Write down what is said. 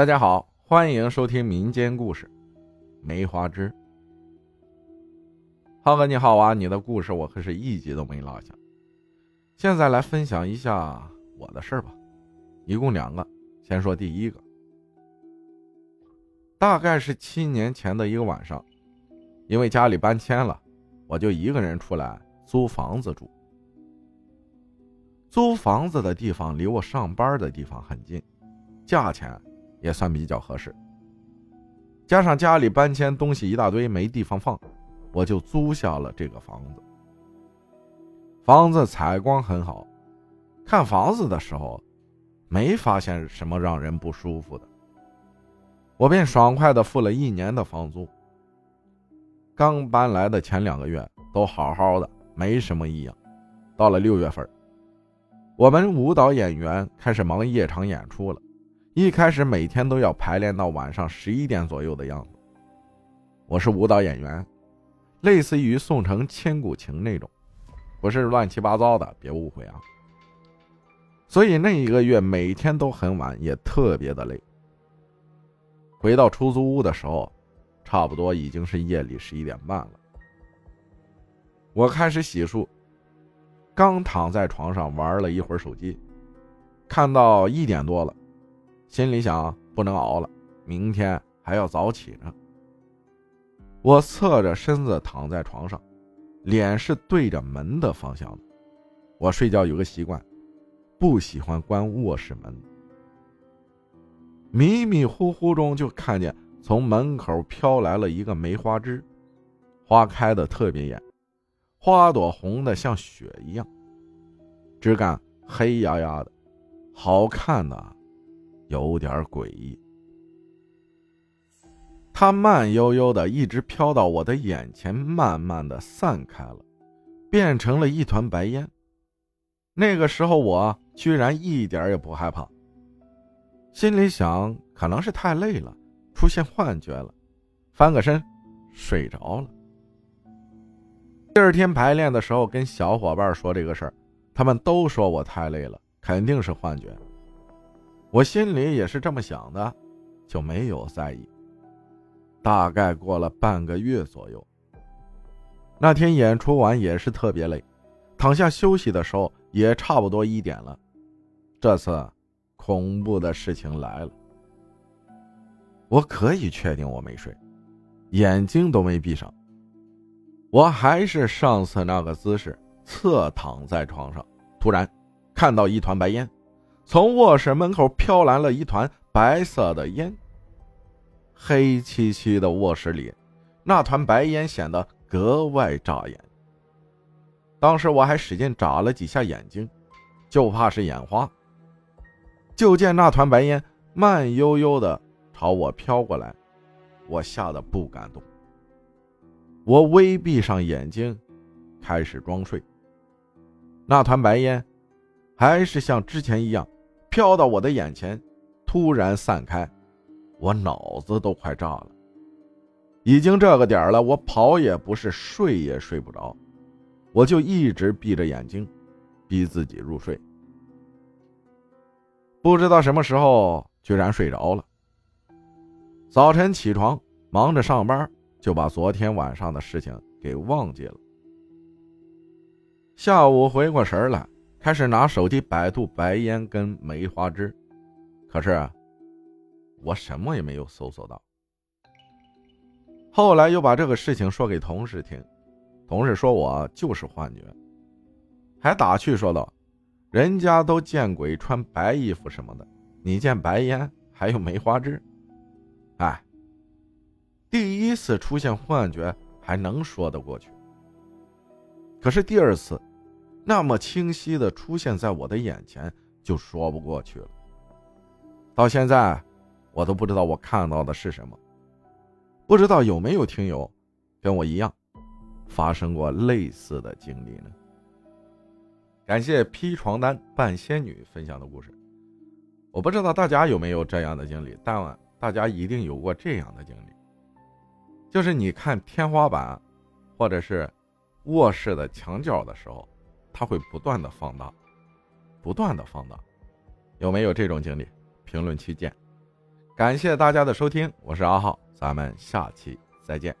大家好，欢迎收听民间故事《梅花枝》。浩哥你好啊，你的故事我可是一集都没落下。现在来分享一下我的事儿吧，一共两个。先说第一个，大概是七年前的一个晚上，因为家里搬迁了，我就一个人出来租房子住。租房子的地方离我上班的地方很近，价钱。也算比较合适，加上家里搬迁东西一大堆没地方放，我就租下了这个房子。房子采光很好，看房子的时候没发现什么让人不舒服的，我便爽快的付了一年的房租。刚搬来的前两个月都好好的，没什么异样。到了六月份，我们舞蹈演员开始忙夜场演出了。一开始每天都要排练到晚上十一点左右的样子。我是舞蹈演员，类似于宋城千古情那种，不是乱七八糟的，别误会啊。所以那一个月每天都很晚，也特别的累。回到出租屋的时候，差不多已经是夜里十一点半了。我开始洗漱，刚躺在床上玩了一会儿手机，看到一点多了。心里想，不能熬了，明天还要早起呢。我侧着身子躺在床上，脸是对着门的方向的。我睡觉有个习惯，不喜欢关卧室门。迷迷糊糊中就看见从门口飘来了一个梅花枝，花开的特别艳，花朵红的像血一样，枝干黑压压的，好看的。有点诡异，它慢悠悠的一直飘到我的眼前，慢慢的散开了，变成了一团白烟。那个时候我居然一点也不害怕，心里想可能是太累了，出现幻觉了，翻个身睡着了。第二天排练的时候，跟小伙伴说这个事儿，他们都说我太累了，肯定是幻觉。我心里也是这么想的，就没有在意。大概过了半个月左右，那天演出完也是特别累，躺下休息的时候也差不多一点了。这次恐怖的事情来了，我可以确定我没睡，眼睛都没闭上，我还是上次那个姿势，侧躺在床上，突然看到一团白烟。从卧室门口飘来了一团白色的烟。黑漆漆的卧室里，那团白烟显得格外扎眼。当时我还使劲眨了几下眼睛，就怕是眼花。就见那团白烟慢悠悠的朝我飘过来，我吓得不敢动。我微闭上眼睛，开始装睡。那团白烟还是像之前一样。飘到我的眼前，突然散开，我脑子都快炸了。已经这个点了，我跑也不是，睡也睡不着，我就一直闭着眼睛，逼自己入睡。不知道什么时候，居然睡着了。早晨起床，忙着上班，就把昨天晚上的事情给忘记了。下午回过神来。开始拿手机百度白烟跟梅花枝，可是我什么也没有搜索到。后来又把这个事情说给同事听，同事说我就是幻觉，还打趣说道：“人家都见鬼穿白衣服什么的，你见白烟还有梅花枝？”哎，第一次出现幻觉还能说得过去，可是第二次。那么清晰的出现在我的眼前，就说不过去了。到现在，我都不知道我看到的是什么。不知道有没有听友跟我一样，发生过类似的经历呢？感谢披床单扮仙女分享的故事。我不知道大家有没有这样的经历，但大家一定有过这样的经历，就是你看天花板，或者是卧室的墙角的时候。它会不断的放大，不断的放大，有没有这种经历？评论区见。感谢大家的收听，我是阿浩，咱们下期再见。